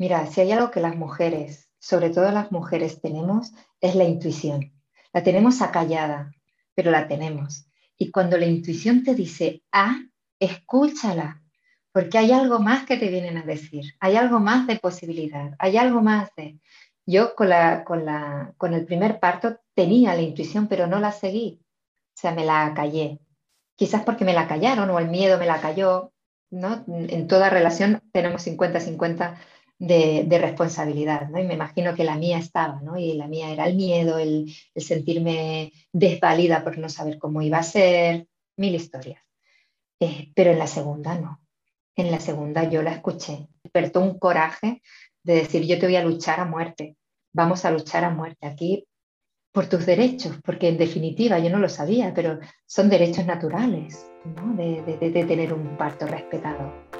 Mira, si hay algo que las mujeres, sobre todo las mujeres, tenemos, es la intuición. La tenemos acallada, pero la tenemos. Y cuando la intuición te dice, ah, escúchala, porque hay algo más que te vienen a decir, hay algo más de posibilidad, hay algo más de... Yo con, la, con, la, con el primer parto tenía la intuición, pero no la seguí, o sea, me la callé. Quizás porque me la callaron o el miedo me la cayó, ¿no? En toda relación tenemos 50-50 de, responsabilidad, ¿no? Y me imagino que la mía estaba, ¿no? Y la mía era el miedo, el, sentirme desvalida por no saber cómo iba a ser, mil historias. Eh, pero en la segunda no. En la segunda yo la escuché. Despertó un coraje de decir, yo te voy a luchar a muerte. Vamos a luchar a muerte aquí por tus derechos, porque en definitiva yo no lo sabía, pero son derechos naturales ¿no? de tener un parto respetado.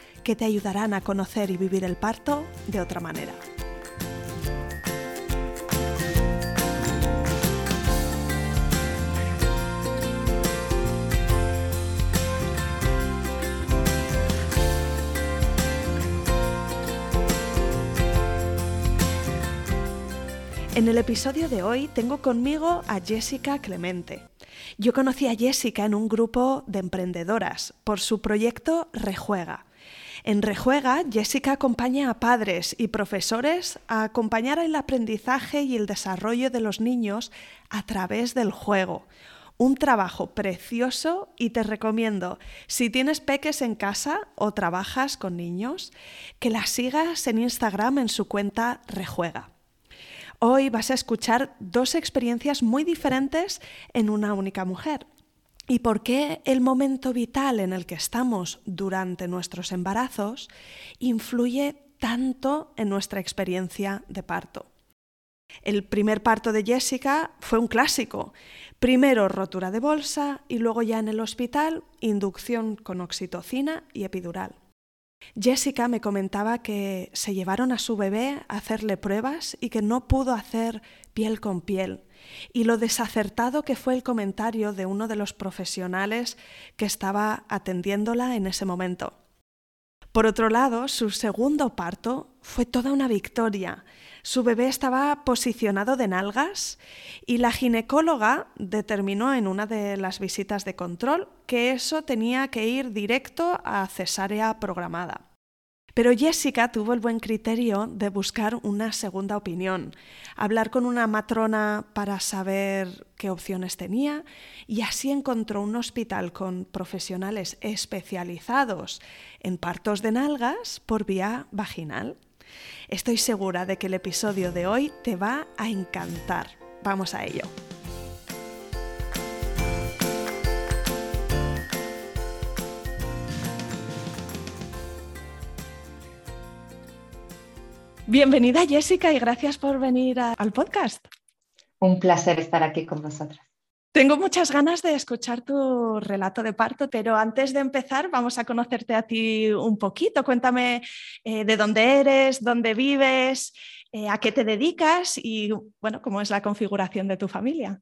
que te ayudarán a conocer y vivir el parto de otra manera. En el episodio de hoy tengo conmigo a Jessica Clemente. Yo conocí a Jessica en un grupo de emprendedoras por su proyecto Rejuega, en Rejuega, Jessica acompaña a padres y profesores a acompañar el aprendizaje y el desarrollo de los niños a través del juego. Un trabajo precioso y te recomiendo, si tienes peques en casa o trabajas con niños, que la sigas en Instagram en su cuenta Rejuega. Hoy vas a escuchar dos experiencias muy diferentes en una única mujer y por qué el momento vital en el que estamos durante nuestros embarazos influye tanto en nuestra experiencia de parto. El primer parto de Jessica fue un clásico. Primero rotura de bolsa y luego ya en el hospital inducción con oxitocina y epidural. Jessica me comentaba que se llevaron a su bebé a hacerle pruebas y que no pudo hacer piel con piel, y lo desacertado que fue el comentario de uno de los profesionales que estaba atendiéndola en ese momento. Por otro lado, su segundo parto fue toda una victoria. Su bebé estaba posicionado de nalgas y la ginecóloga determinó en una de las visitas de control que eso tenía que ir directo a cesárea programada. Pero Jessica tuvo el buen criterio de buscar una segunda opinión, hablar con una matrona para saber qué opciones tenía y así encontró un hospital con profesionales especializados en partos de nalgas por vía vaginal. Estoy segura de que el episodio de hoy te va a encantar. Vamos a ello. Bienvenida Jessica y gracias por venir al podcast. Un placer estar aquí con vosotras. Tengo muchas ganas de escuchar tu relato de parto, pero antes de empezar vamos a conocerte a ti un poquito. Cuéntame eh, de dónde eres, dónde vives, eh, a qué te dedicas y bueno, cómo es la configuración de tu familia.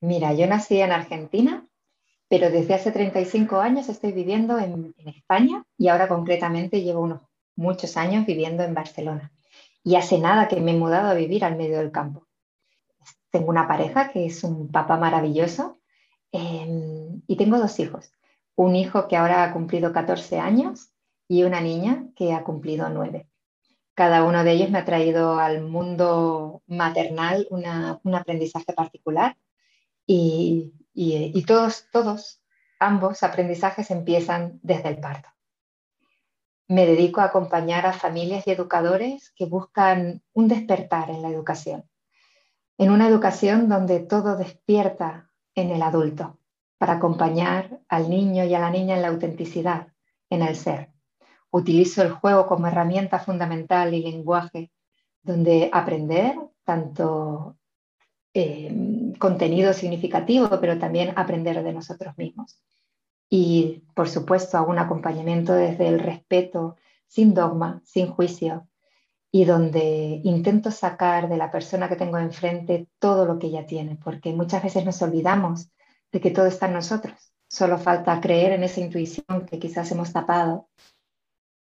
Mira, yo nací en Argentina, pero desde hace 35 años estoy viviendo en, en España y ahora concretamente llevo unos muchos años viviendo en Barcelona y hace nada que me he mudado a vivir al medio del campo. Tengo una pareja que es un papá maravilloso em, y tengo dos hijos. Un hijo que ahora ha cumplido 14 años y una niña que ha cumplido 9. Cada uno de ellos me ha traído al mundo maternal un aprendizaje particular y, y todos, todos, ambos aprendizajes empiezan desde el parto me dedico a acompañar a familias y educadores que buscan un despertar en la educación, en una educación donde todo despierta en el adulto, para acompañar al niño y a la niña en la autenticidad, en el ser. Utilizo el juego como herramienta fundamental y lenguaje donde aprender tanto eh, contenido significativo, pero también aprender de nosotros mismos. Y, por supuesto, hago un acompañamiento desde el respeto, sin dogma, sin juicio, y donde intento sacar de la persona que tengo enfrente todo lo que ella tiene, porque muchas veces nos olvidamos de que todo está en nosotros. Solo falta creer en esa intuición que quizás hemos tapado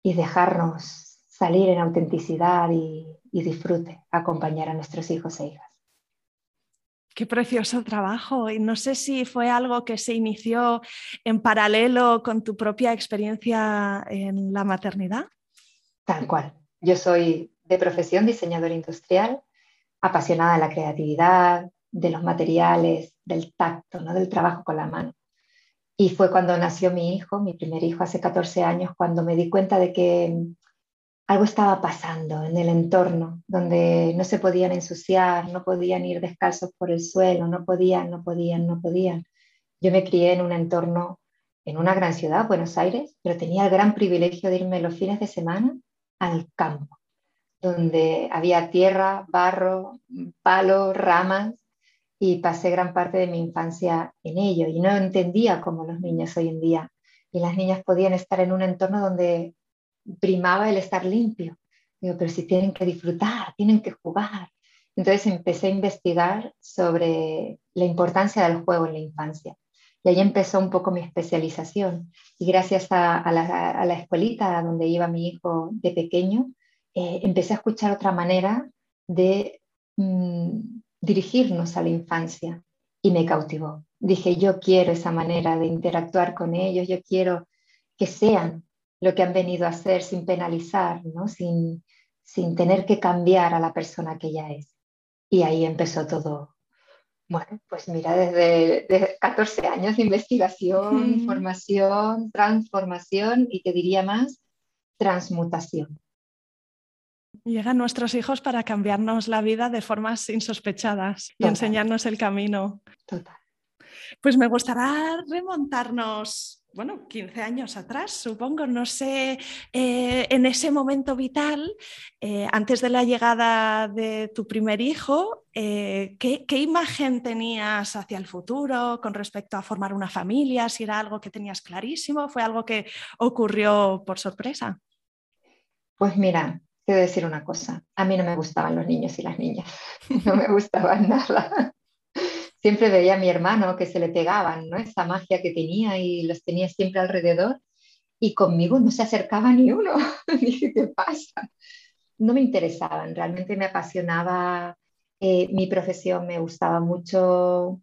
y dejarnos salir en autenticidad y, y disfrute, acompañar a nuestros hijos e hijas. Qué precioso trabajo. Y no sé si fue algo que se inició en paralelo con tu propia experiencia en la maternidad. Tal cual. Yo soy de profesión diseñadora industrial, apasionada de la creatividad, de los materiales, del tacto, ¿no? del trabajo con la mano. Y fue cuando nació mi hijo, mi primer hijo hace 14 años, cuando me di cuenta de que algo estaba pasando en el entorno, donde no se podían ensuciar, no podían ir descalzos por el suelo, no podían, no podían, no podían. Yo me crié en un entorno, en una gran ciudad, Buenos Aires, pero tenía el gran privilegio de irme los fines de semana al campo, donde había tierra, barro, palos, ramas, y pasé gran parte de mi infancia en ello. Y no entendía cómo los niños hoy en día y las niñas podían estar en un entorno donde primaba el estar limpio. Digo, pero si tienen que disfrutar, tienen que jugar. Entonces empecé a investigar sobre la importancia del juego en la infancia. Y ahí empezó un poco mi especialización. Y gracias a, la, escuelita donde iba mi hijo de pequeño, eh, empecé a escuchar otra manera de mm, dirigirnos a la infancia y me cautivó. Dije, yo quiero esa manera de interactuar con ellos, yo quiero que sean lo que han venido a hacer sin penalizar, ¿no? sin, sin tener que cambiar a la persona que ella es. Y ahí empezó todo. Bueno, pues mira, desde, 14 años de investigación, formación, transformación y te diría más, transmutación. Llegan nuestros hijos para cambiarnos la vida de formas insospechadas y enseñarnos el camino. Total. Pues me gustará remontarnos bueno, 15 años atrás, supongo, no sé, eh, en ese momento vital, eh, antes de la llegada de tu primer hijo, eh, ¿qué, imagen tenías hacia el futuro con respecto a formar una familia? Si era algo que tenías clarísimo, fue algo que ocurrió por sorpresa. Pues mira, te voy a decir una cosa, a mí no me gustaban los niños y las niñas, no me gustaban nada siempre veía a mi hermano que se le pegaban, ¿no? Esa magia que tenía y los tenía siempre alrededor y conmigo no se acercaba ni uno. Dije, ¿qué pasa? No me interesaban, realmente me apasionaba eh, mi profesión, me gustaba mucho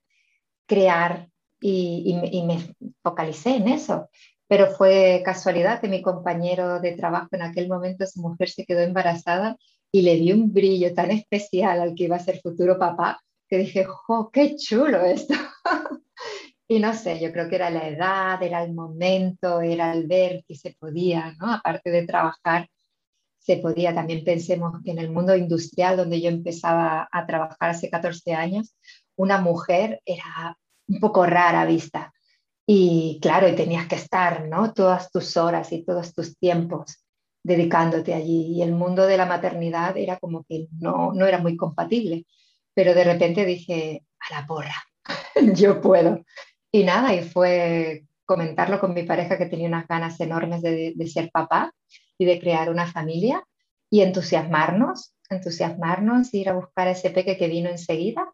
crear y, me focalicé en eso. Pero fue casualidad que mi compañero de trabajo en aquel momento, su mujer se quedó embarazada y le dio un brillo tan especial al que iba a ser futuro papá que dije, ¡jo, qué chulo esto! y no sé, yo creo que era la edad, era el momento, era el ver que se podía, ¿no? Aparte de trabajar, se podía. También pensemos que en el mundo industrial, donde yo empezaba a trabajar hace 14 años, una mujer era un poco rara vista. Y claro, y tenías que estar, ¿no? Todas tus horas y todos tus tiempos dedicándote allí. Y el mundo de la maternidad era como que no, no era muy compatible pero de repente dije, a la porra, yo puedo. Y nada, y fue comentarlo con mi pareja que tenía unas ganas enormes de, ser papá y de crear una familia y entusiasmarnos, entusiasmarnos, ir a buscar ese peque que vino enseguida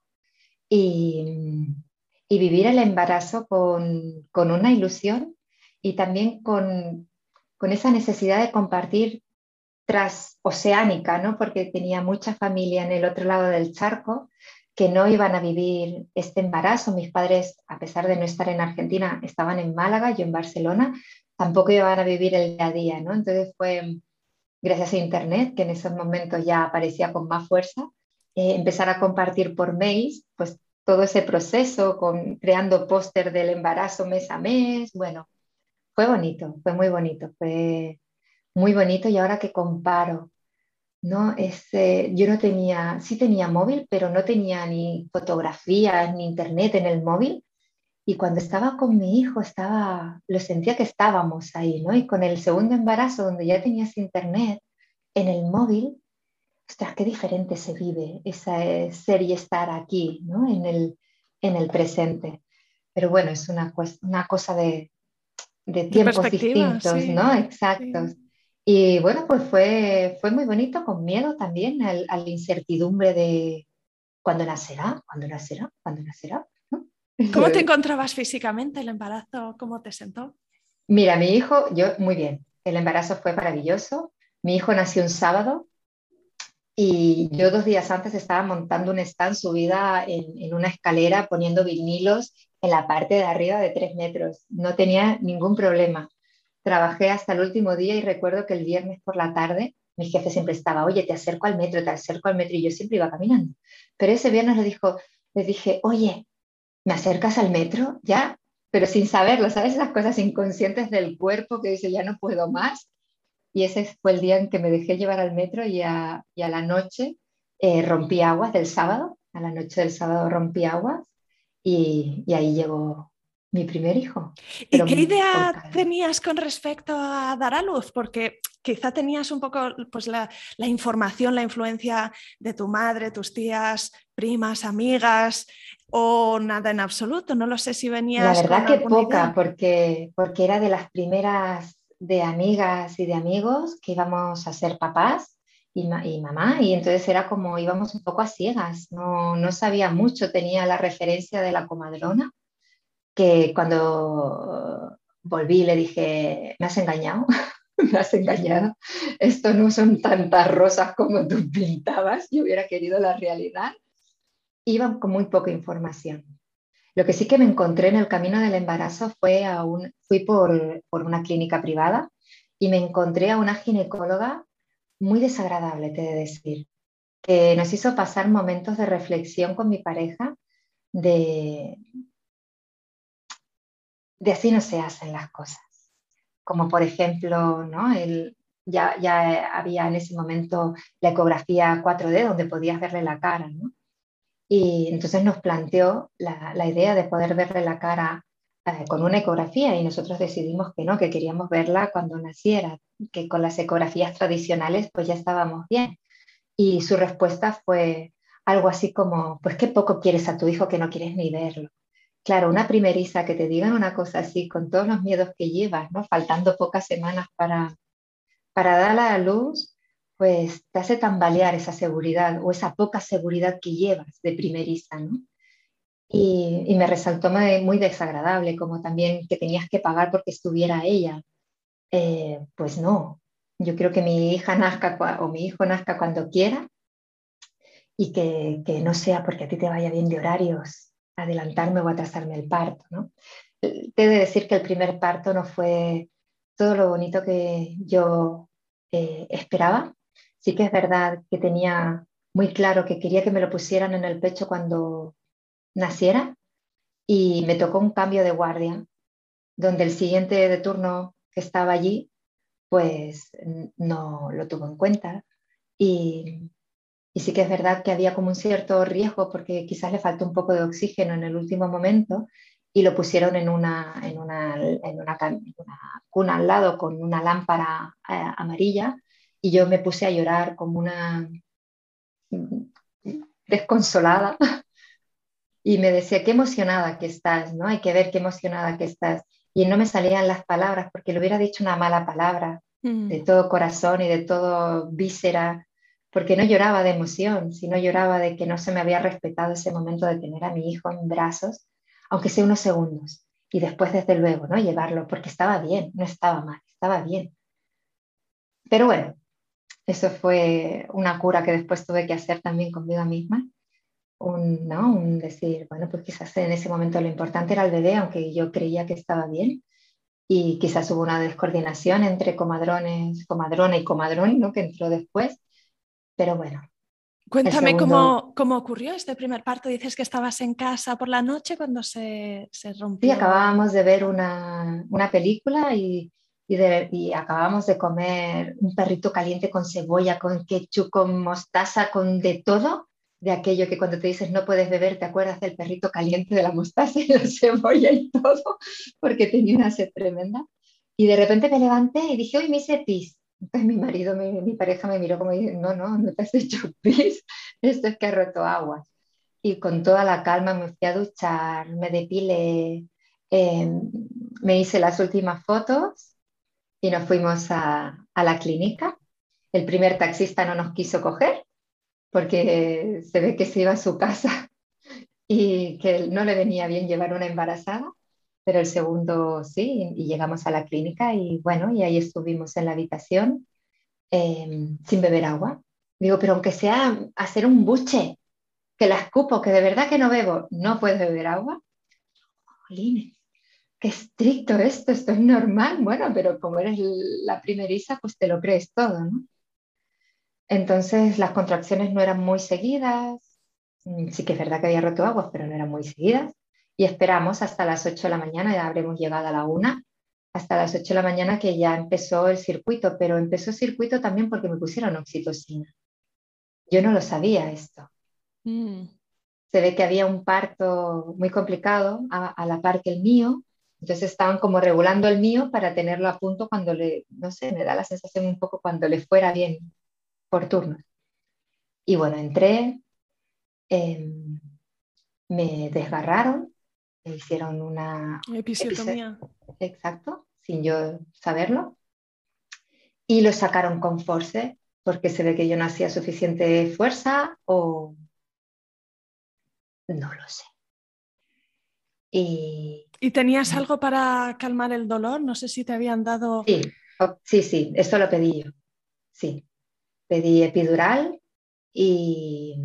y, vivir el embarazo con, una ilusión y también con esa necesidad de compartir transoceánica, ¿no? porque tenía mucha familia en el otro lado del charco que no iban a vivir este embarazo. Mis padres, a pesar de no estar en Argentina, estaban en Málaga, yo en Barcelona, tampoco iban a vivir el día a día. ¿no? Entonces fue gracias a Internet, que en esos momentos ya aparecía con más fuerza, eh, empezar a compartir por mails, pues todo ese proceso, con, creando póster del embarazo mes a mes. Bueno, fue bonito, fue muy bonito, fue muy bonito y ahora que comparo, ¿no? Ese, yo no tenía, sí tenía móvil, pero no tenía ni fotografías ni internet en el móvil. Y cuando estaba con mi hijo, estaba, lo sentía que estábamos ahí, ¿no? Y con el segundo embarazo, donde ya tenías internet, en el móvil, ostras, qué diferente se vive esa ser y estar aquí, ¿no? En el, en el presente. Pero bueno, es una, una cosa de, de tiempos distintos, ¿no? Exactos. Y bueno, pues fue, fue muy bonito, con miedo también, al, a la incertidumbre de cuándo nacerá, cuándo nacerá, cuándo nacerá. ¿Cómo te encontrabas físicamente el embarazo? ¿Cómo te sentó? Mira, mi hijo, yo muy bien. El embarazo fue maravilloso. Mi hijo nació un sábado y yo dos días antes estaba montando un stand subida en, en una escalera poniendo vinilos en la parte de arriba de tres metros. No tenía ningún problema. Trabajé hasta el último día y recuerdo que el viernes por la tarde mi jefe siempre estaba, oye, te acerco al metro, te acerco al metro y yo siempre iba caminando. Pero ese viernes le, dijo, le dije, oye, ¿me acercas al metro? Ya, pero sin saberlo, ¿sabes? Esas cosas inconscientes del cuerpo que dice, ya no puedo más. Y ese fue el día en que me dejé llevar al metro y a, la noche eh, rompí aguas del sábado, a la noche del sábado rompí aguas y, y ahí llegó mi primer hijo. ¿Y qué idea tenías con respecto a dar a luz? Porque quizá tenías un poco pues, la, la, información, la influencia de tu madre, tus tías, primas, amigas, o nada en absoluto. No lo sé si venías. La verdad que poca, porque, porque era de las primeras de amigas y de amigos que íbamos a ser papás y, y, mamá, y entonces era como íbamos un poco a ciegas, no, no sabía mucho, tenía la referencia de la comadrona, que cuando volví le dije, me has engañado, me has engañado, esto no son tantas rosas como tú pintabas, yo hubiera querido la realidad. Iba con muy poca información. Lo que sí que me encontré en el camino del embarazo fue a un, fui por, por una clínica privada y me encontré a una ginecóloga muy desagradable, te he de decir, que nos hizo pasar momentos de reflexión con mi pareja de, de así no se hacen las cosas. Como por ejemplo, ¿no? Ya, había en ese momento la ecografía 4D donde podías verle la cara, ¿no? Y entonces nos planteó la, la idea de poder verle la cara eh, con una ecografía y nosotros decidimos que no, que queríamos verla cuando naciera, que con las ecografías tradicionales pues ya estábamos bien. Y su respuesta fue algo así como, pues qué poco quieres a tu hijo que no quieres ni verlo. Claro, una primeriza que te digan una cosa así con todos los miedos que llevas, ¿no? Faltando pocas semanas para, para dar a luz, pues te hace tambalear esa seguridad o esa poca seguridad que llevas de primeriza, ¿no? Y, y me resaltó muy, desagradable, como también que tenías que pagar porque estuviera ella. Eh, pues no, yo creo que mi hija nazca o mi hijo nazca cuando quiera y que, que, no sea porque a ti te vaya bien de horarios adelantarme o atrasarme el parto, ¿no? Te de decir que el primer parto no fue todo lo bonito que yo eh, esperaba, sí que es verdad que tenía muy claro que quería que me lo pusieran en el pecho cuando naciera y me tocó un cambio de guardia, donde el siguiente de turno que estaba allí, pues no lo tuvo en cuenta. Y, y sí que es verdad que había como un cierto riesgo porque quizás le faltó un poco de oxígeno en el último momento y lo pusieron en una, en una, en una, cuna al lado con una lámpara eh, amarilla y yo me puse a llorar como una desconsolada y me decía, qué emocionada que estás, ¿no? Hay que ver qué emocionada que estás. Y no me salían las palabras porque le hubiera dicho una mala palabra mm. de todo corazón y de todo víscera, porque no lloraba de emoción, sino lloraba de que no se me había respetado ese momento de tener a mi hijo en brazos, aunque sea unos segundos. Y después, desde luego, ¿no? Llevarlo, porque estaba bien, no estaba mal, estaba bien. Pero bueno, eso fue una cura que después tuve que hacer también conmigo misma. Un, ¿no? un decir, bueno, pues quizás en ese momento lo importante era el bebé, aunque yo creía que estaba bien. Y quizás hubo una descoordinación entre comadrones, comadrona y comadrón, ¿no? que entró después. Pero bueno. Cuéntame cómo, cómo ocurrió este primer parto. Dices que estabas en casa por la noche cuando se, se rompió. Sí, acabábamos de ver una, una película y y, acabamos de comer un perrito caliente con cebolla, con ketchup, con mostaza, con de todo, de aquello que cuando te dices no puedes beber, te acuerdas del perrito caliente, de la mostaza y la cebolla y todo, porque tenía una sed tremenda. Y de repente me levanté y dije, hoy me hice pis. Entonces mi marido, mi, pareja me miró como diciendo, no, no, no te has hecho pis, esto es que he roto agua. Y con toda la calma me fui a duchar, me depilé, em, me hice las últimas fotos y nos fuimos a, a la clínica. El primer taxista no nos quiso coger porque se ve que se iba a su casa y que no le venía bien llevar una embarazada pero el segundo sí, y llegamos a la clínica y bueno, y ahí estuvimos en la habitación em, sin beber agua. Digo, pero aunque sea hacer un buche, que la escupo, que de verdad que no bebo, no puedo beber agua. Jolines, qué estricto esto, esto es normal. Bueno, pero como eres la primeriza, pues te lo crees todo, ¿no? Entonces las contracciones no eran muy seguidas. Mm, sí que es verdad que había roto aguas, pero no eran muy seguidas y esperamos hasta las 8 de la mañana, ya habremos llegado a la 1, hasta las 8 de la mañana que ya empezó el circuito, pero empezó el circuito también porque me pusieron oxitocina. Yo no lo sabía esto. Mm. Se ve que había un parto muy complicado a, la par que el mío, entonces estaban como regulando el mío para tenerlo a punto cuando le, no sé, me da la sensación un poco cuando le fuera bien por turno. Y bueno, entré, em, me desgarraron me hicieron una episiotomía. Exacto, sin yo saberlo. Y lo sacaron con force porque se ve que yo no hacía suficiente fuerza o no lo sé. Y, ¿Y tenías algo para calmar el dolor? No sé si te habían dado... Sí, sí, sí, eso lo pedí yo. Sí, pedí epidural y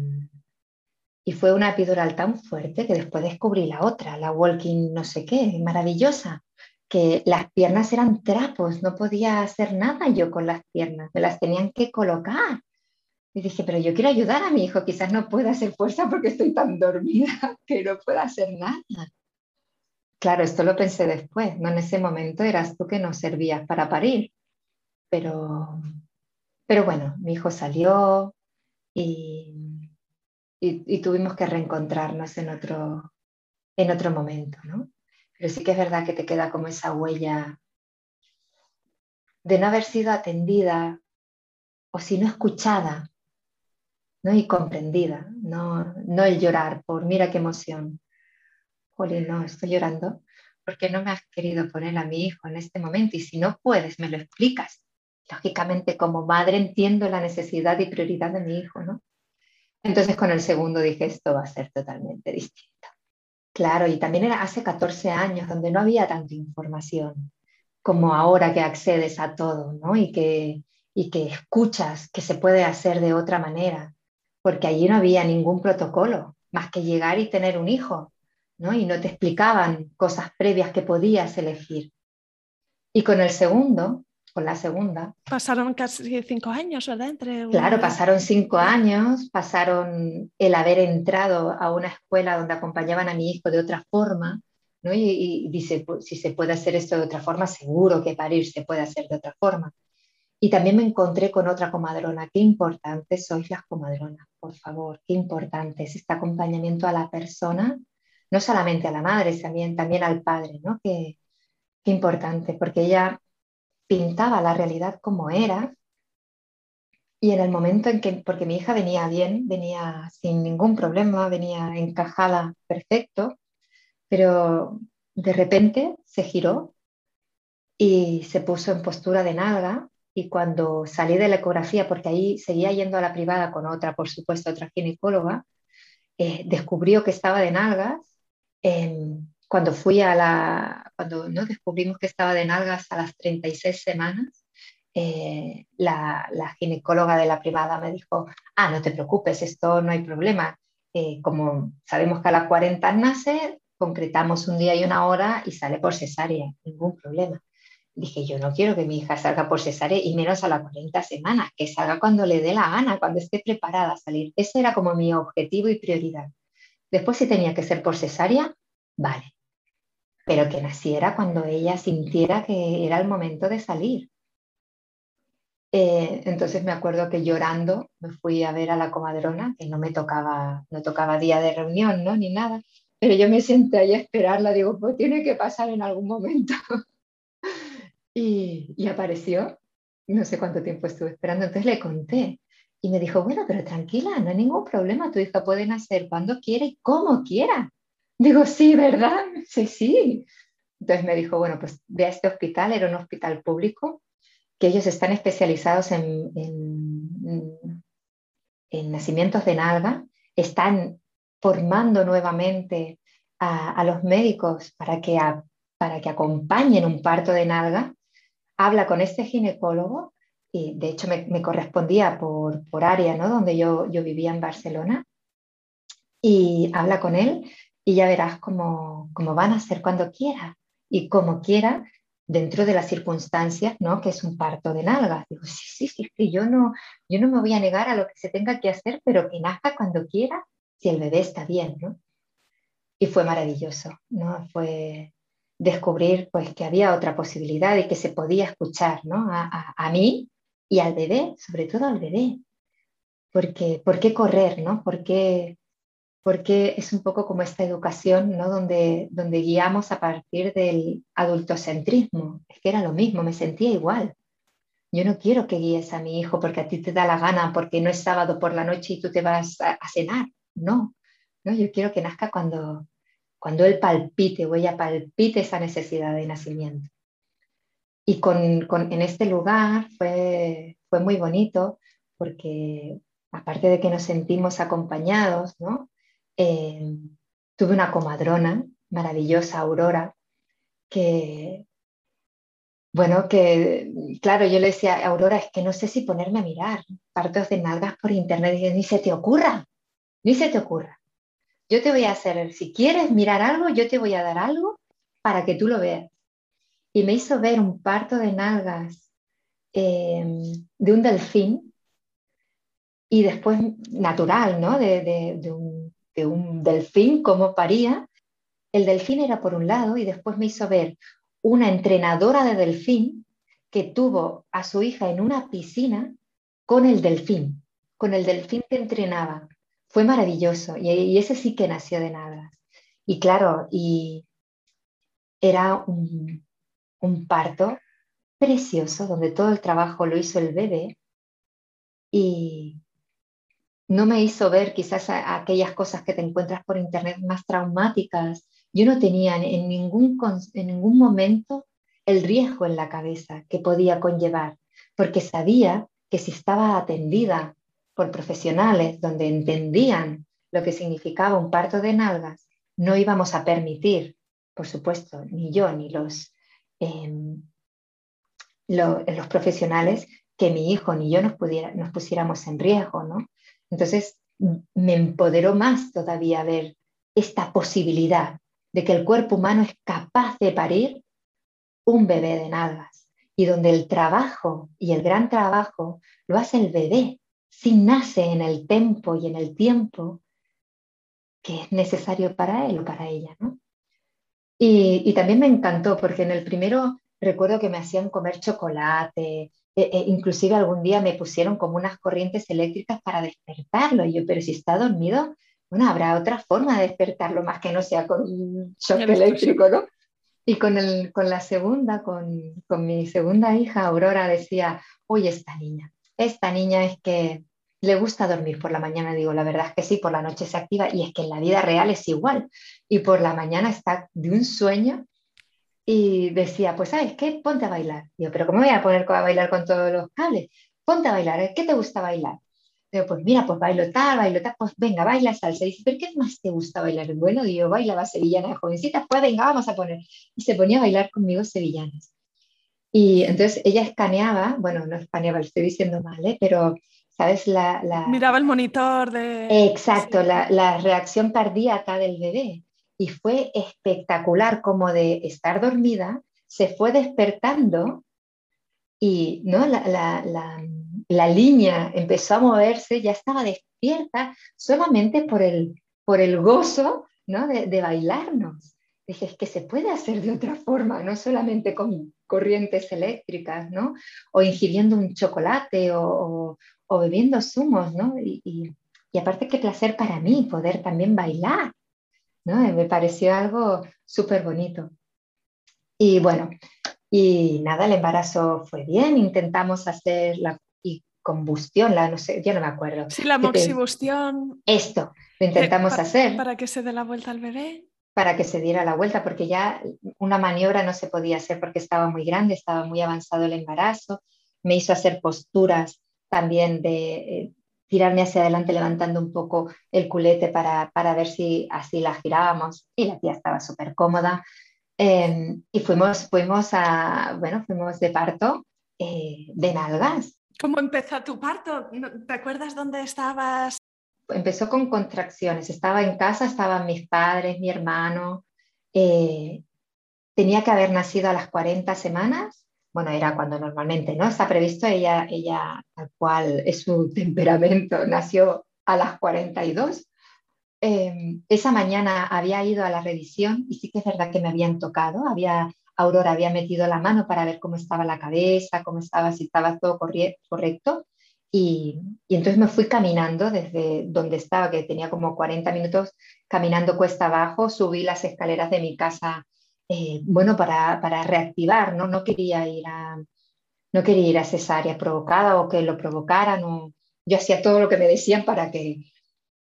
y fue una epidural tan fuerte que después descubrí la otra, la walking no sé qué, maravillosa, que las piernas eran trapos, no podía hacer nada yo con las piernas, me las tenían que colocar. Y dije, pero yo quiero ayudar a mi hijo, quizás no pueda hacer fuerza porque estoy tan dormida que no pueda hacer nada. Claro, esto lo pensé después, no en ese momento eras tú que no servías para parir. Pero, pero bueno, mi hijo salió y y, tuvimos que reencontrarnos en otro, en otro momento, ¿no? Pero sí que es verdad que te queda como esa huella de no haber sido atendida o si no escuchada ¿no? y comprendida, no, no el llorar por mira qué emoción. Jolín, no, estoy llorando porque no me has querido poner a mi hijo en este momento y si no puedes, me lo explicas. Lógicamente, como madre entiendo la necesidad y prioridad de mi hijo, ¿no? Entonces con el segundo dije, esto va a ser totalmente distinto. Claro, y también era hace 14 años donde no había tanta información como ahora que accedes a todo, ¿no? Y que, y que escuchas que se puede hacer de otra manera, porque allí no había ningún protocolo, más que llegar y tener un hijo, ¿no? Y no te explicaban cosas previas que podías elegir. Y con el segundo, con la segunda. Pasaron casi cinco años, ¿verdad? Entre Claro, pasaron cinco años, pasaron el haber entrado a una escuela donde acompañaban a mi hijo de otra forma, ¿no? Y, dice, pues, si se puede hacer esto de otra forma, seguro que parir se puede hacer de otra forma. Y también me encontré con otra comadrona. Qué importante sois las comadronas, por favor, qué importante es este acompañamiento a la persona, no solamente a la madre, también, también al padre, ¿no? Qué, qué importante, porque ella pintaba la realidad como era y en el momento en que, porque mi hija venía bien, venía sin ningún problema, venía encajada perfecto, pero de repente se giró y se puso en postura de nalga y cuando salí de la ecografía, porque ahí seguía yendo a la privada con otra, por supuesto, otra ginecóloga, eh, descubrió que estaba de nalgas. en cuando fui a la, cuando ¿no? descubrimos que estaba de nalgas a las 36 semanas, eh, la, ginecóloga de la privada me dijo, ah, no te preocupes, esto no hay problema. Eh, como sabemos que a las 40 nace, concretamos un día y una hora y sale por cesárea, ningún problema. Dije, yo no quiero que mi hija salga por cesárea y menos a las 40 semanas, que salga cuando le dé la gana, cuando esté preparada a salir. Ese era como mi objetivo y prioridad. Después, si tenía que ser por cesárea, vale, pero que naciera cuando ella sintiera que era el momento de salir. Eh, entonces me acuerdo que llorando me fui a ver a la comadrona, que no me tocaba, no tocaba día de reunión, ¿no? Ni nada, pero yo me senté ahí a esperarla, digo, pues tiene que pasar en algún momento. y, y apareció, no sé cuánto tiempo estuve esperando, entonces le conté. Y me dijo, bueno, pero tranquila, no hay ningún problema, tu hija puede nacer cuando quiera y como quiera. Digo, sí, ¿verdad? Sí, sí. Entonces me dijo, bueno, pues ve a este hospital, era un hospital público, que ellos están especializados en, en, nacimientos de nalga, están formando nuevamente a, los médicos para que, para que acompañen un parto de nalga, habla con este ginecólogo, y de hecho me, correspondía por, por, área, ¿no? donde yo, yo vivía en Barcelona, y habla con él y ya verás cómo, cómo van a ser cuando quiera y como quiera dentro de las circunstancias, ¿no? Que es un parto de nalgas. Digo, sí, sí, sí, yo no, yo no me voy a negar a lo que se tenga que hacer, pero que nazca cuando quiera, si el bebé está bien, ¿no? Y fue maravilloso, ¿no? Fue descubrir, pues, que había otra posibilidad y que se podía escuchar, ¿no? A, a, mí y al bebé, sobre todo al bebé. Porque, ¿por qué correr, no? ¿Por qué porque es un poco como esta educación, ¿no? Donde, donde guiamos a partir del adultocentrismo. Es que era lo mismo, me sentía igual. Yo no quiero que guíes a mi hijo porque a ti te da la gana, porque no es sábado por la noche y tú te vas a, cenar. No, no, yo quiero que nazca cuando, cuando él palpite o ella palpite esa necesidad de nacimiento. Y con, con, en este lugar fue, fue muy bonito porque aparte de que nos sentimos acompañados, ¿no? Eh, tuve una comadrona maravillosa, Aurora, que, bueno, que, claro, yo le decía, Aurora, es que no sé si ponerme a mirar partos de nalgas por internet. Y ni se te ocurra, ni se te ocurra. Yo te voy a hacer, si quieres mirar algo, yo te voy a dar algo para que tú lo veas. Y me hizo ver un parto de nalgas eh, de un delfín y después natural, ¿no? de un delfín, cómo paría. El delfín era por un lado y después me hizo ver una entrenadora de delfín que tuvo a su hija en una piscina con el delfín, con el delfín que entrenaba. Fue maravilloso y, ese sí que nació de nada. Y claro, y era un, un parto precioso donde todo el trabajo lo hizo el bebé y, no me hizo ver quizás aquellas cosas que te encuentras por internet más traumáticas. Yo no tenía en ningún, en ningún momento el riesgo en la cabeza que podía conllevar, porque sabía que si estaba atendida por profesionales donde entendían lo que significaba un parto de nalgas, no íbamos a permitir, por supuesto, ni yo ni los, em, los profesionales, que mi hijo ni yo nos, pudiera, nos pusiéramos en riesgo, ¿no? Entonces, me empoderó más todavía ver esta posibilidad de que el cuerpo humano es capaz de parir un bebé de nalgas y donde el trabajo y el gran trabajo lo hace el bebé si nace en el tempo y en el tiempo que es necesario para él o para ella. Y, y también me encantó porque en el primero recuerdo que me hacían comer chocolate, eh, eh, inclusive algún día me pusieron como unas corrientes eléctricas para despertarlo. Y yo, pero si está dormido, bueno, habrá otra forma de despertarlo más que no sea con un shock eléctrico, ¿no? Y con, el, con la segunda, con, con mi segunda hija, Aurora, decía, oye, esta niña, esta niña es que le gusta dormir por la mañana. Digo, la verdad es que sí, por la noche se activa y es que en la vida real es igual. Y por la mañana está de un sueño y decía, pues sabes qué, ponte a bailar. Digo, pero ¿cómo voy a poner a bailar con todos los cables? Ponte a bailar, ¿qué te gusta bailar? Digo, pues mira, pues bailo tal, bailo tal, pues venga, baila salsa. Dice, ¿pero qué más te gusta bailar? Bueno, digo, bailaba sevillana de jovencita, pues venga, vamos a poner. Y se ponía a bailar conmigo sevillanas. Y entonces ella escaneaba, bueno, no escaneaba, lo estoy diciendo mal, ¿eh? pero, ¿sabes? La, la... Miraba el monitor de... Exacto, la, la reacción cardíaca del bebé y fue espectacular como de estar dormida, se fue despertando y ¿no? la, la, línea empezó a moverse, ya estaba despierta solamente por el, por el gozo ¿no? de, bailarnos. dije, es que se puede hacer de otra forma, no solamente con corrientes eléctricas, ¿no? O ingiriendo un chocolate o, bebiendo zumos, ¿no? Y, aparte qué placer para mí poder también bailar, ¿no? Me pareció algo súper bonito. Y bueno, y nada, el embarazo fue bien, intentamos hacer la combustión, la, no sé, yo no me acuerdo. Sí, la moxibustión. Esto, lo intentamos hacer. ¿Para que se dé la vuelta al bebé? para que se diera la vuelta, porque ya una maniobra no se podía hacer porque estaba muy grande, estaba muy avanzado el embarazo. Me hizo hacer posturas también de eh, tirarme hacia adelante levantando un poco el culete para, para, ver si así la girábamos. Y la tía estaba súper cómoda. Em, y fuimos, fuimos, a, bueno, fuimos de parto eh, de nalgas. ¿Cómo empezó tu parto? ¿Te acuerdas dónde estabas? empezó con contracciones. Estaba en casa, estaban mis padres, mi hermano. Eh, tenía que haber nacido a las 40 semanas. Bueno, era cuando normalmente no está previsto. Ella, ella tal cual es su temperamento, nació a las 42. Eh, esa mañana había ido a la revisión y sí que es verdad que me habían tocado. Había, Aurora había metido la mano para ver cómo estaba la cabeza, cómo estaba, si estaba todo correcto. Y, entonces me fui caminando desde donde estaba, que tenía como 40 minutos, caminando cuesta abajo, subí las escaleras de mi casa, eh, bueno, para, para, reactivar, ¿no? No quería ir a, no quería ir a cesárea provocada o que lo provocara, no. Yo hacía todo lo que me decían para que,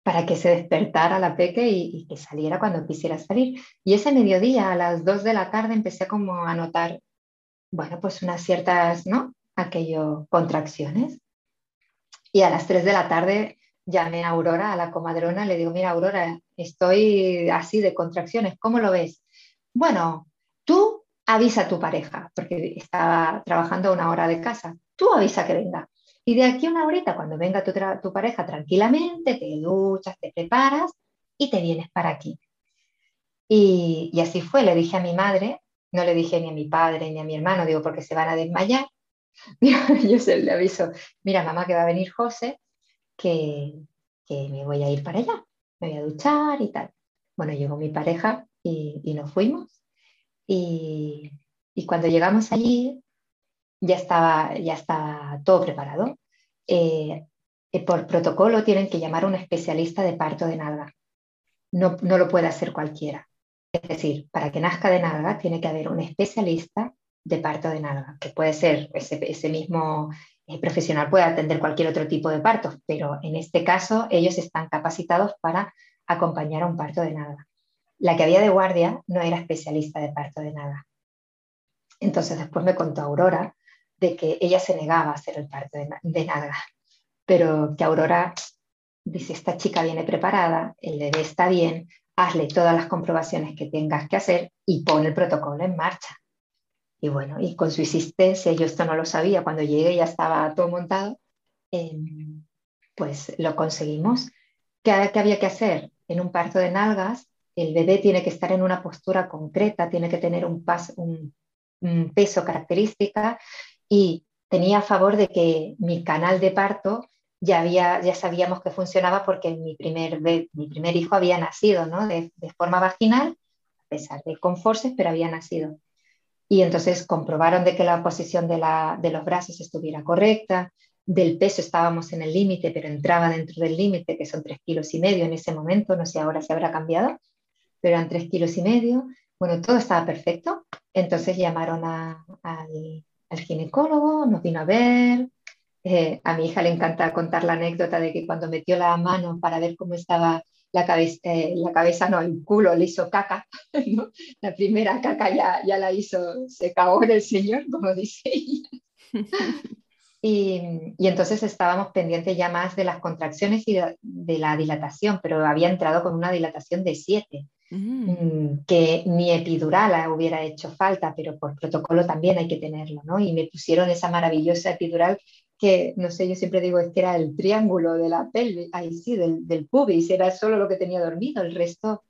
para que se despertara la peque y, y que saliera cuando quisiera salir. Y ese mediodía, a las 2 de la tarde, empecé como a notar, bueno, pues unas ciertas, ¿no? Aquello, contracciones y a las 3 de la tarde llamé a Aurora, a la comadrona, le digo, mira, Aurora, estoy así de contracciones, ¿cómo lo ves? Bueno, tú avisa a tu pareja, porque estaba trabajando una hora de casa, tú avisa que venga. Y de aquí a una horita, cuando venga tu, pareja tranquilamente, te duchas, te preparas y te vienes para aquí. Y, y, así fue, le dije a mi madre, no le dije ni a mi padre ni a mi hermano, digo, porque se van a desmayar. yo se le aviso, mira mamá que va a venir José, que, que me voy a ir para allá, me voy a duchar y tal. Bueno, llegó mi pareja y, nos fuimos. Y, cuando llegamos allí, ya estaba, ya estaba todo preparado. Eh, eh, por protocolo tienen que llamar a un especialista de parto de nalga. No, no lo puede hacer cualquiera. Es decir, para que nazca de nalga tiene que haber un especialista de parto de nalga, que puede ser ese, mismo eh, profesional puede atender cualquier otro tipo de parto, pero en este caso ellos están capacitados para acompañar a un parto de nalga. La que había de guardia no era especialista de parto de nalga. Entonces después me contó Aurora de que ella se negaba a hacer el parto de, de nalga, pero que Aurora dice, esta chica viene preparada, el bebé está bien, hazle todas las comprobaciones que tengas que hacer y pon el protocolo en marcha. Y bueno, y con su insistencia, yo esto no lo sabía, cuando llegué ya estaba todo montado, em, pues lo conseguimos. ¿Qué, había que hacer? En un parto de nalgas, el bebé tiene que estar en una postura concreta, tiene que tener un, peso característica y tenía a favor de que mi canal de parto ya, había, ya sabíamos que funcionaba porque mi primer, mi primer hijo había nacido ¿no? de, de forma vaginal, a pesar de con forces, pero había nacido y entonces comprobaron de que la posición de, la, de los brazos estuviera correcta, del peso estábamos en el límite, pero entraba dentro del límite, que son tres kilos y medio en ese momento, no sé ahora si habrá cambiado, pero eran tres kilos y medio. Bueno, todo estaba perfecto. Entonces llamaron a, al, al, ginecólogo, nos vino a ver. Eh, a mi hija le encanta contar la anécdota de que cuando metió la mano para ver cómo estaba la cabeza, eh, la cabeza no, el culo le hizo caca, la primera caca ya, ya la hizo, se cagó en el Señor, como dice ella. Y, y, entonces estábamos pendientes ya más de las contracciones y de, la dilatación, pero había entrado con una dilatación de 7, mm. mm, que ni epidural hubiera hecho falta, pero por protocolo también hay que tenerlo, ¿no? Y me pusieron esa maravillosa epidural que, no sé, yo siempre digo, es que era el triángulo de la pelvis, ahí sí, del, del pubis, era solo lo que tenía dormido, el resto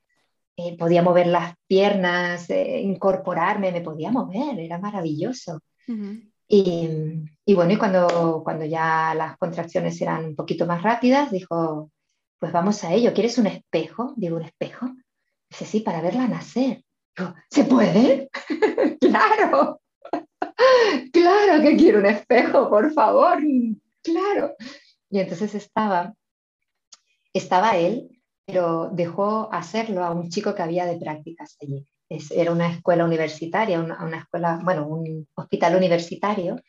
eh, podía mover las piernas, eh, incorporarme, me podía mover, era maravilloso. y, y, bueno, y cuando, cuando ya las contracciones eran un poquito más rápidas, dijo, pues vamos a ello, ¿quieres un espejo? Digo, ¿un espejo? Dice, sí, para verla nacer. ¿Se puede? claro, claro que quiero un espejo, por favor, claro. Y entonces estaba, estaba él, pero dejó hacerlo a un chico que había de prácticas allí. era una escuela universitaria, una, una, escuela, bueno, un hospital universitario.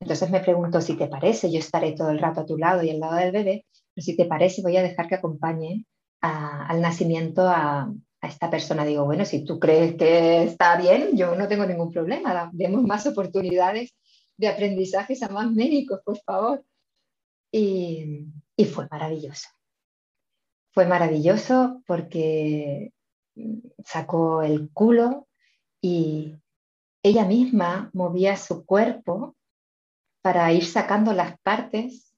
Entonces me preguntó si te parece, yo estaré todo el rato a tu lado y al lado del bebé, pero si te parece voy a dejar que acompañe al nacimiento a, a esta persona. Digo, bueno, si tú crees que está bien, yo no tengo ningún problema. Demos más oportunidades de aprendizajes a más médicos, por favor. Y, y fue maravilloso. Fue maravilloso porque sacó el culo y ella misma movía su cuerpo para ir sacando las partes,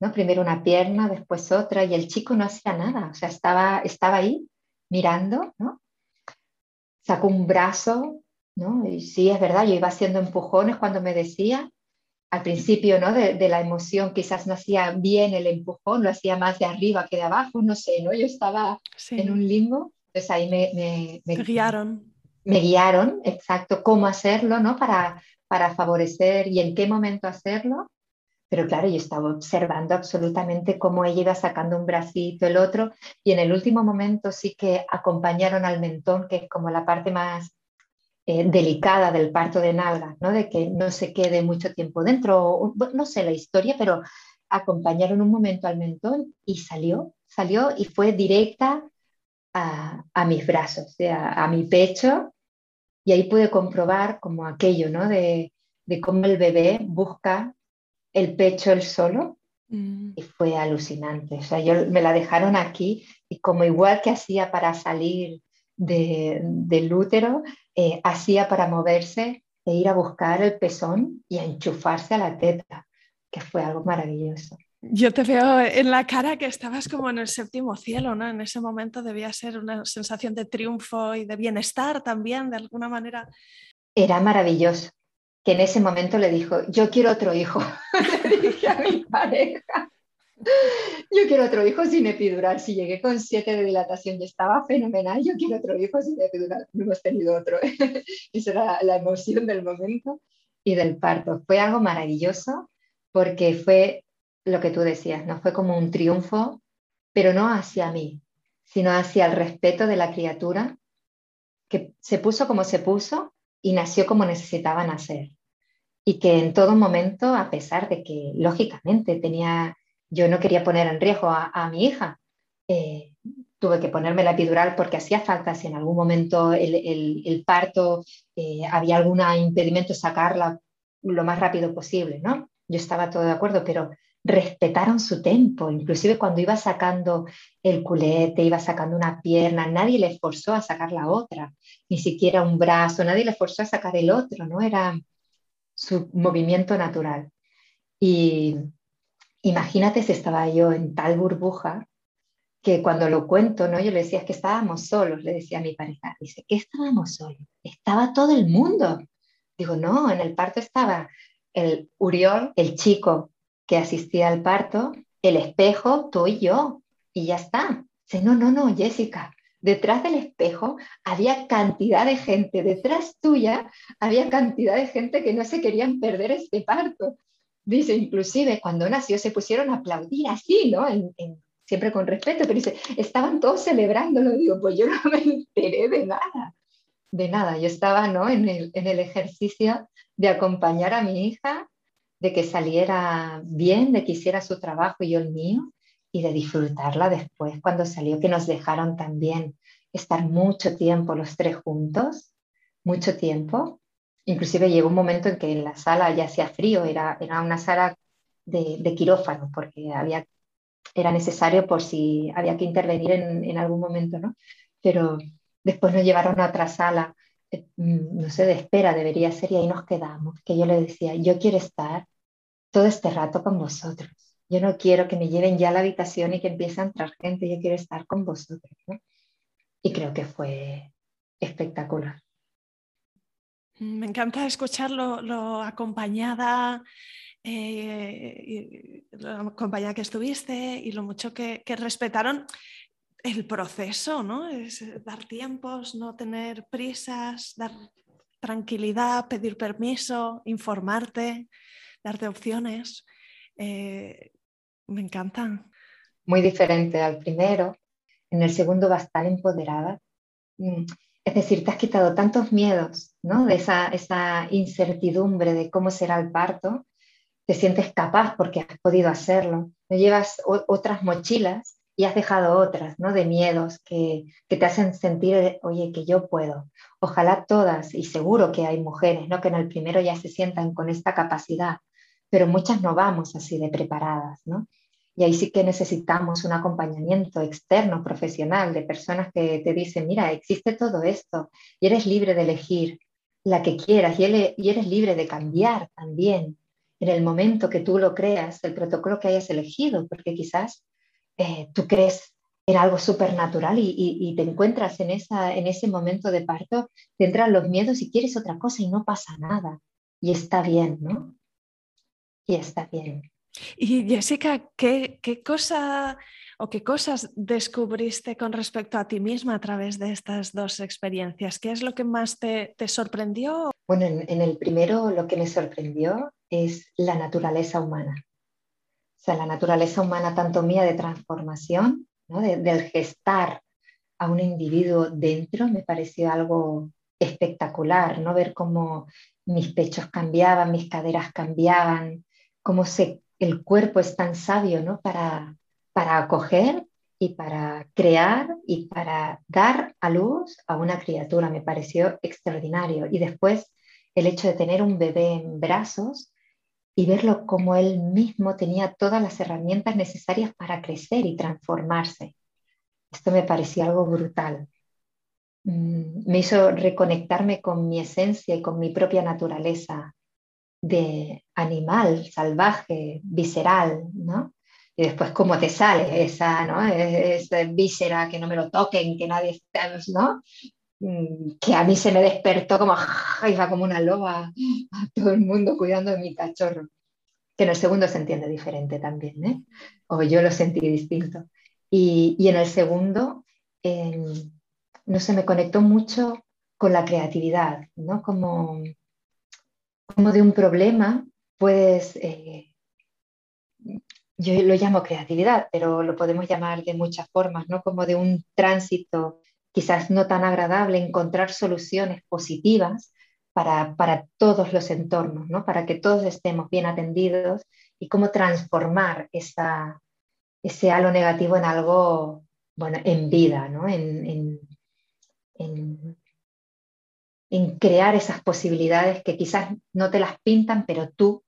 ¿no? Primero una pierna, después otra, y el chico no hacía nada, o sea, estaba, estaba ahí mirando, ¿no? Sacó un brazo, ¿no? Y sí, es verdad, yo iba haciendo empujones cuando me decía, al principio, ¿no? De, la emoción, quizás no hacía bien el empujón, lo hacía más de arriba que de abajo, no sé, ¿no? Yo estaba en un limbo, entonces ahí me, me, guiaron. Me guiaron, exacto, cómo hacerlo, ¿no? Para, para favorecer y en qué momento hacerlo. Pero claro, yo estaba observando absolutamente cómo ella iba sacando un bracito, el otro, y en el último momento sí que acompañaron al mentón, que es como la parte más eh, delicada del parto de nalga, ¿no? de que no se quede mucho tiempo dentro, no sé la historia, pero acompañaron un momento al mentón y salió, salió y fue directa a, a mis brazos, a, a mi pecho, y ahí pude comprobar como aquello, ¿no? De, de cómo el bebé busca el pecho el solo mm. y fue alucinante. O sea, yo, me la dejaron aquí y como igual que hacía para salir del útero, eh, hacía para moverse e ir a buscar el pezón y a enchufarse a la teta, que fue algo maravilloso. Yo te veo en la cara que estabas como en el séptimo cielo, ¿no? En ese momento debía ser una sensación de triunfo y de bienestar también, de alguna manera. Era maravilloso que en ese momento le dijo, yo quiero otro hijo. le dije a mi pareja, yo quiero otro hijo sin epidural. Si llegué con siete de dilatación y estaba fenomenal, yo quiero otro hijo sin epidural. No hemos tenido otro. Esa era la emoción del momento y del parto. Fue algo maravilloso porque fue lo que tú decías, ¿no? Fue como un triunfo, pero no hacia mí, sino hacia el respeto de la criatura que se puso como se puso y nació como necesitaba nacer y que en todo momento, a pesar de que lógicamente tenía, yo no quería poner en riesgo a, mi hija, eh, tuve que ponerme la epidural porque hacía falta, si en algún momento el, parto eh, había algún impedimento, sacarla lo más rápido posible, ¿no? Yo estaba todo de acuerdo, pero respetaron su tiempo, inclusive cuando iba sacando el culete, iba sacando una pierna, nadie le forzó a sacar la otra, ni siquiera un brazo, nadie le forzó a sacar el otro, ¿no? Era, su movimiento natural. Y imagínate si estaba yo en tal burbuja que cuando lo cuento, ¿no? Yo le decía, es que estábamos solos, le decía a mi pareja. Dice, ¿qué estábamos solos? Estaba todo el mundo. Digo, no, en el parto estaba el Uriol, el chico que asistía al parto, el espejo, tú y yo, y ya está. Dice, no, no, no, Jessica, detrás del espejo había cantidad de gente, detrás tuya había cantidad de gente que no se querían perder este parto. Dice, inclusive cuando nació se pusieron a aplaudir así, ¿no? siempre con respeto, pero dice, estaban todos celebrándolo. Digo, pues yo no me enteré de nada, de nada. Yo estaba, ¿no? En el, en el ejercicio de acompañar a mi hija, de que saliera bien, de que hiciera su trabajo y yo el mío y de disfrutarla después cuando salió, que nos dejaron también estar mucho tiempo los tres juntos, mucho tiempo. Inclusive llegó un momento en que en la sala ya hacía frío, era, era una sala de, quirófano, porque había, era necesario por si había que intervenir en, en algún momento, ¿no? Pero después nos llevaron a otra sala, no sé, de espera debería ser, y ahí nos quedamos, que yo le decía, yo quiero estar todo este rato con vosotros yo no quiero que me lleven ya a la habitación y que empiece a entrar gente, yo quiero estar con vosotros. Y creo que fue espectacular. Me encanta escucharlo lo acompañada, eh, lo acompañada que estuviste y lo mucho que, respetaron el proceso, ¿no? Es dar tiempos, no tener prisas, dar tranquilidad, pedir permiso, informarte, darte opciones. Eh, me encantan. Muy diferente al primero. En el segundo va a estar empoderada. Mm, es decir, te has quitado tantos miedos, ¿no? De esa, incertidumbre de cómo será el parto. Te sientes capaz porque has podido hacerlo. Llevas otras mochilas y has dejado otras, ¿no? De miedos que, te hacen sentir, oye, que yo puedo. Ojalá todas, y seguro que hay mujeres, ¿no? Que en el primero ya se sientan con esta capacidad, pero muchas no vamos así de preparadas, ¿no? Y ahí sí que necesitamos un acompañamiento externo, profesional, de personas que te dicen, mira, existe todo esto y eres libre de elegir la que quieras y eres libre de cambiar también en el momento que tú lo creas, el protocolo que hayas elegido, porque quizás eh, tú crees en algo supernatural y, y, te encuentras en, esa, en ese momento de parto, te entran los miedos y quieres otra cosa y no pasa nada. Y está bien, ¿no? Y está bien. Y Jessica, ¿qué, qué cosa o qué cosas descubriste con respecto a ti misma a través de estas dos experiencias? ¿Qué es lo que más te, te sorprendió? Bueno, en, en el primero lo que me sorprendió es la naturaleza humana sea, la naturaleza humana tanto mía de transformación, ¿no? del gestar a un individuo dentro, me pareció algo espectacular, ¿no? Ver cómo mis pechos cambiaban, mis caderas cambiaban, cómo se, el cuerpo es tan sabio, ¿no? Para, para acoger y para crear y para dar a luz a una criatura. Me pareció extraordinario. Y después el hecho de tener un bebé en brazos y verlo como él mismo tenía todas las herramientas necesarias para crecer y transformarse. Esto me pareció algo brutal. Mm, me hizo reconectarme con mi esencia y con mi propia naturaleza de animal, salvaje, visceral, ¿no? Y después cómo te sale esa, ¿no? Esa víscera, que no me lo toquen, que nadie, ¿no? Mm, que a mí se me despertó como, iba como una loba a todo el mundo cuidando de mi cachorro. Que en el segundo se entiende diferente también, ¿eh? o yo lo sentí distinto. Y, y en el segundo, no se me conectó mucho con la creatividad, ¿no? Como, como de un problema puedes, eh, yo lo llamo creatividad, pero lo podemos llamar de muchas formas, ¿no? Como de un tránsito quizás no tan agradable, encontrar soluciones positivas para, para todos los entornos, ¿no? para que todos estemos bien atendidos y cómo transformar ese halo negativo en algo, bueno, en vida, ¿no? en, en, en, en crear esas posibilidades que quizás no te las pintan, pero tú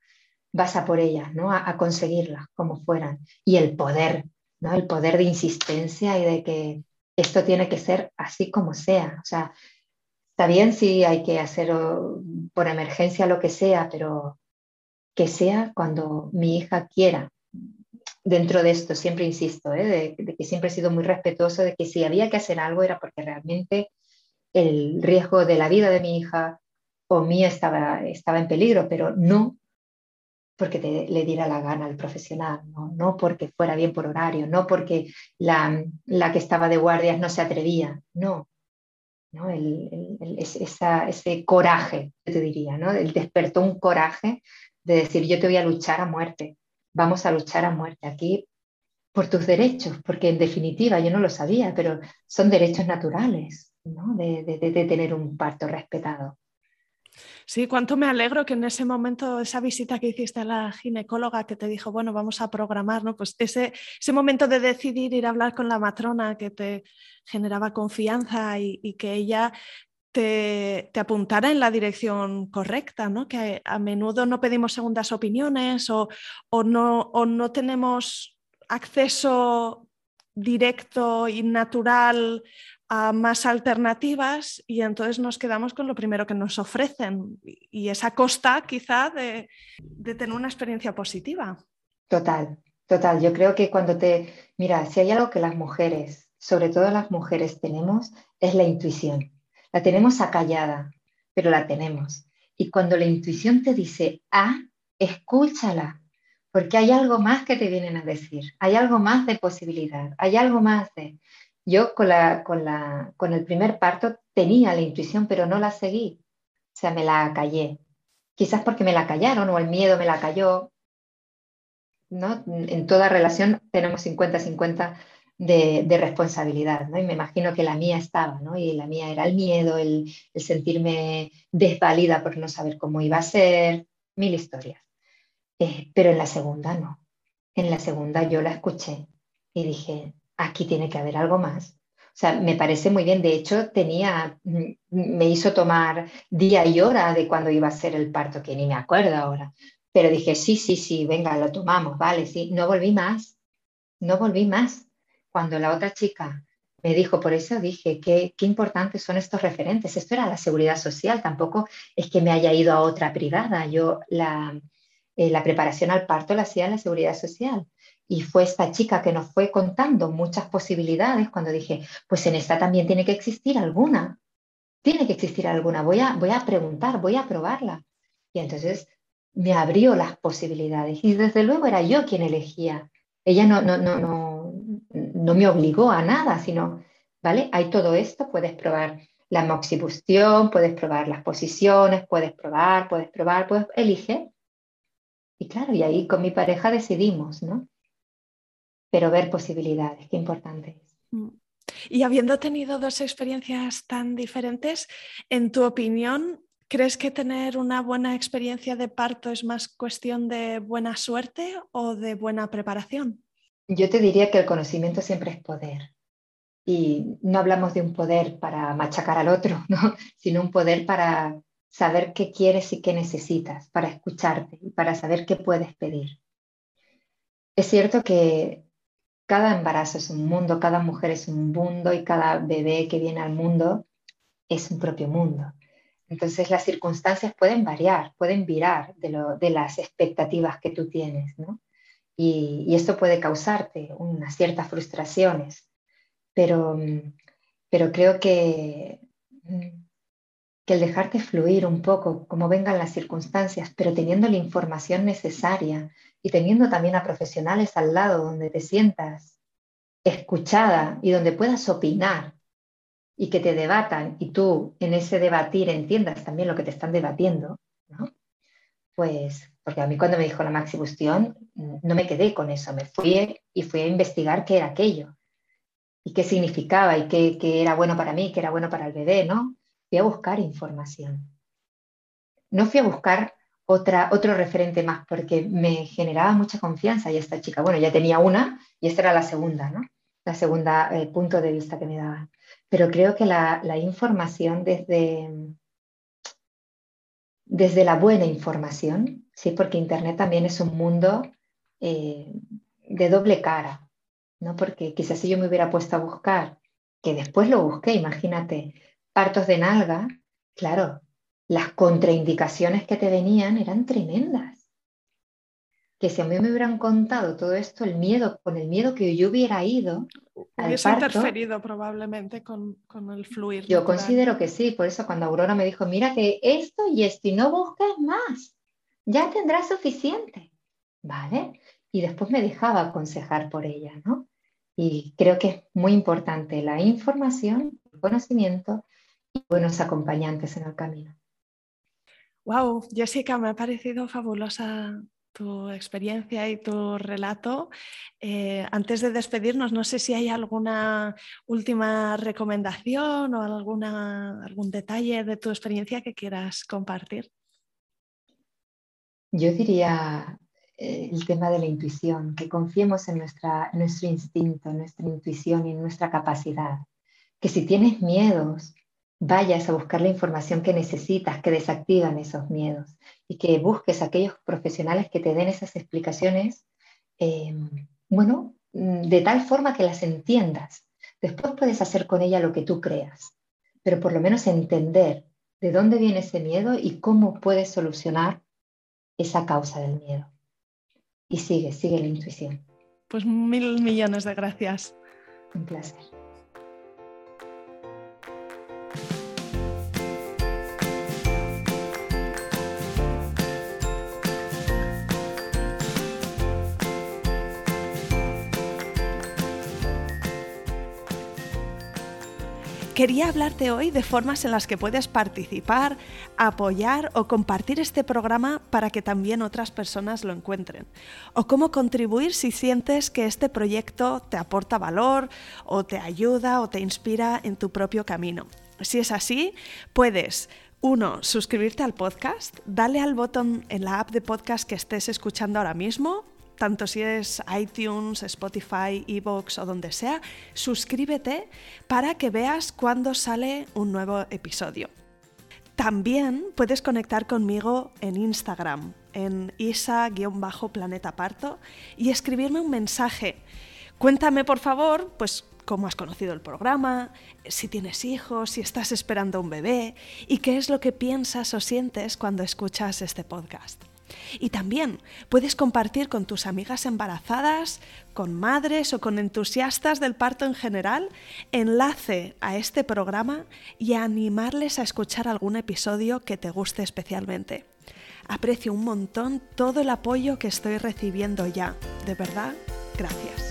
vas a por ellas, ¿no? A, a, conseguirlas como fueran. Y el poder, ¿no? El poder de insistencia y de que esto tiene que ser así como sea. O sea, está bien si hay que hacer por emergencia lo que sea, pero que sea cuando mi hija quiera. Dentro de esto, siempre insisto, ¿eh? de, que siempre he sido muy respetuoso de que si había que hacer algo era porque realmente el riesgo de la vida de mi hija o mía estaba, estaba en peligro, pero no porque le diera la gana al profesional, ¿no? no porque fuera bien por horario, no porque la, la que estaba de guardias no se atrevía, no. ¿no? El, el, ese coraje, te diría, ¿no? El despertó un coraje de decir, yo te voy a luchar a muerte, vamos a luchar a muerte aquí por tus derechos, porque en definitiva yo no lo sabía, pero son derechos naturales, ¿no? de, de tener un parto respetado. Sí, cuánto me alegro que en ese momento, esa visita que hiciste a la ginecóloga que te dijo, bueno, vamos a programar, ¿no? Pues ese, ese momento de decidir ir a hablar con la matrona que te generaba confianza y, que ella te, te, apuntara en la dirección correcta, ¿no? Que a menudo no pedimos segundas opiniones o, o, no, o no tenemos acceso directo y natural a más alternativas y entonces nos quedamos con lo primero que nos ofrecen y esa costa quizá de, de, tener una experiencia positiva. Total, total. Yo creo que cuando te... Mira, si hay algo que las mujeres, sobre todo las mujeres, tenemos, es la intuición. La tenemos acallada, pero la tenemos. Y cuando la intuición te dice, ah, escúchala, porque hay algo más que te vienen a decir, hay algo más de posibilidad, hay algo más de Yo con, la, con, la, con el primer parto tenía la intuición, pero no la seguí. O sea, me la callé. Quizás porque me la callaron o el miedo me la cayó. ¿no? En toda relación tenemos 50-50 de, responsabilidad, ¿no? Y me imagino que la mía estaba, ¿no? Y la mía era el miedo, el, sentirme desvalida por no saber cómo iba a ser, mil historias. Eh, pero en la segunda no. En la segunda yo la escuché y dije, aquí tiene que haber algo más. O sea, me parece muy bien. De hecho, tenía, mm, me hizo tomar día y hora de cuando iba a ser el parto, que ni me acuerdo ahora. Pero dije, sí, sí, sí, venga, lo tomamos, vale, sí. No volví más, no volví más. Cuando la otra chica me dijo, por eso dije, qué, qué importantes son estos referentes. Esto era la seguridad social, tampoco es que me haya ido a otra privada. Yo la, eh, la preparación al parto la hacía en la seguridad social. Y fue esta chica que nos fue contando muchas posibilidades cuando dije, pues en esta también tiene que existir alguna. Tiene que existir alguna. Voy a, voy a preguntar, voy a probarla. Y entonces me abrió las posibilidades. Y desde luego era yo quien elegía. Ella no, no, no, no, no me obligó a nada, sino, ¿vale? Hay todo esto, puedes probar la moxibustión, puedes probar las posiciones, puedes probar, puedes probar, puedes, elige. Y claro, y ahí con mi pareja decidimos, ¿no? Pero ver posibilidades, qué importante es. Mm. Y habiendo tenido dos experiencias tan diferentes, en tu opinión, ¿crees que tener una buena experiencia de parto es más cuestión de buena suerte o de buena preparación? Yo te diría que el conocimiento siempre es poder. Y no hablamos de un poder para machacar al otro, ¿no? sino un poder para saber qué quieres y qué necesitas, para escucharte y para saber qué puedes pedir. Es cierto que cada embarazo es un mundo, cada mujer es un mundo y cada bebé que viene al mundo es un propio mundo. Entonces las circunstancias pueden variar, pueden virar de, las expectativas que tú tienes, ¿no? Y, esto puede causarte unas ciertas frustraciones, pero, pero creo que, que el dejarte fluir un poco, como vengan las circunstancias, pero teniendo la información necesaria y teniendo también a profesionales al lado donde te sientas escuchada y donde puedas opinar y que te debatan y tú en ese debatir entiendas también lo que te están debatiendo, ¿no? Pues, porque a mí cuando me dijo la maxibustión, no me quedé con eso, me fui y fui a investigar qué era aquello y qué significaba y qué, qué era bueno para mí, qué era bueno para el bebé, ¿no? Fui a buscar información. No fui a buscar otra, otro referente más, porque me generaba mucha confianza y esta chica, bueno, ya tenía una y esta era la segunda, ¿no? La segunda eh, punto de vista que me daba. Pero creo que la, información desde, desde la buena información, ¿sí? porque Internet también es un mundo eh, de doble cara, ¿no? porque quizás si yo me hubiera puesto a buscar, que después lo busqué, imagínate, partos de nalga, claro, las contraindicaciones que te venían eran tremendas. Que si a mí me hubieran contado todo esto, el miedo, con el miedo que yo hubiera ido. Hubiese interferido probablemente con, el fluir. Yo considero que sí, por eso cuando Aurora me dijo, mira que esto y esto, y no busques más, ya tendrás suficiente. ¿Vale? Y después me dejaba aconsejar por ella, ¿no? Y creo que es muy importante la información, el conocimiento y buenos acompañantes en el camino. Wow, Jessica, me ha parecido fabulosa tu experiencia y tu relato. Eh, antes de despedirnos, no sé si hay alguna última recomendación o alguna, algún detalle de tu experiencia que quieras compartir. Yo diría eh, el tema de la intuición, que confiemos en, nuestra, nuestro instinto, en nuestra intuición y en nuestra capacidad. Que si tienes miedos, vayas a buscar la información que necesitas, que desactivan esos miedos y que busques aquellos profesionales que te den esas explicaciones, em, bueno, de tal forma que las entiendas. Después puedes hacer con ella lo que tú creas, pero por lo menos entender de dónde viene ese miedo y cómo puedes solucionar esa causa del miedo. Y sigue, sigue la intuición. Pues mil millones de gracias. Un placer. Quería hablarte hoy de formas en las que puedes participar, apoyar o compartir este programa para que también otras personas lo encuentren. O cómo contribuir si sientes que este proyecto te aporta valor o te ayuda o te inspira en tu propio camino. Si es así, puedes uno, suscribirte al podcast, dale al botón en la app de podcast que estés escuchando ahora mismo, tanto si es iTunes, Spotify, Evox o donde sea, suscríbete para que veas cuando sale un nuevo episodio. También puedes conectar conmigo en Instagram, en isa-planeta parto, y escribirme un mensaje. Cuéntame, por favor, pues cómo has conocido el programa, si tienes hijos, si estás esperando un bebé y qué es lo que piensas o sientes cuando escuchas este podcast. Y también puedes compartir con tus amigas embarazadas, con madres o con entusiastas del parto en general, enlace a este programa y animarles a escuchar algún episodio que te guste especialmente. Aprecio un montón todo el apoyo que estoy recibiendo ya. De verdad, gracias.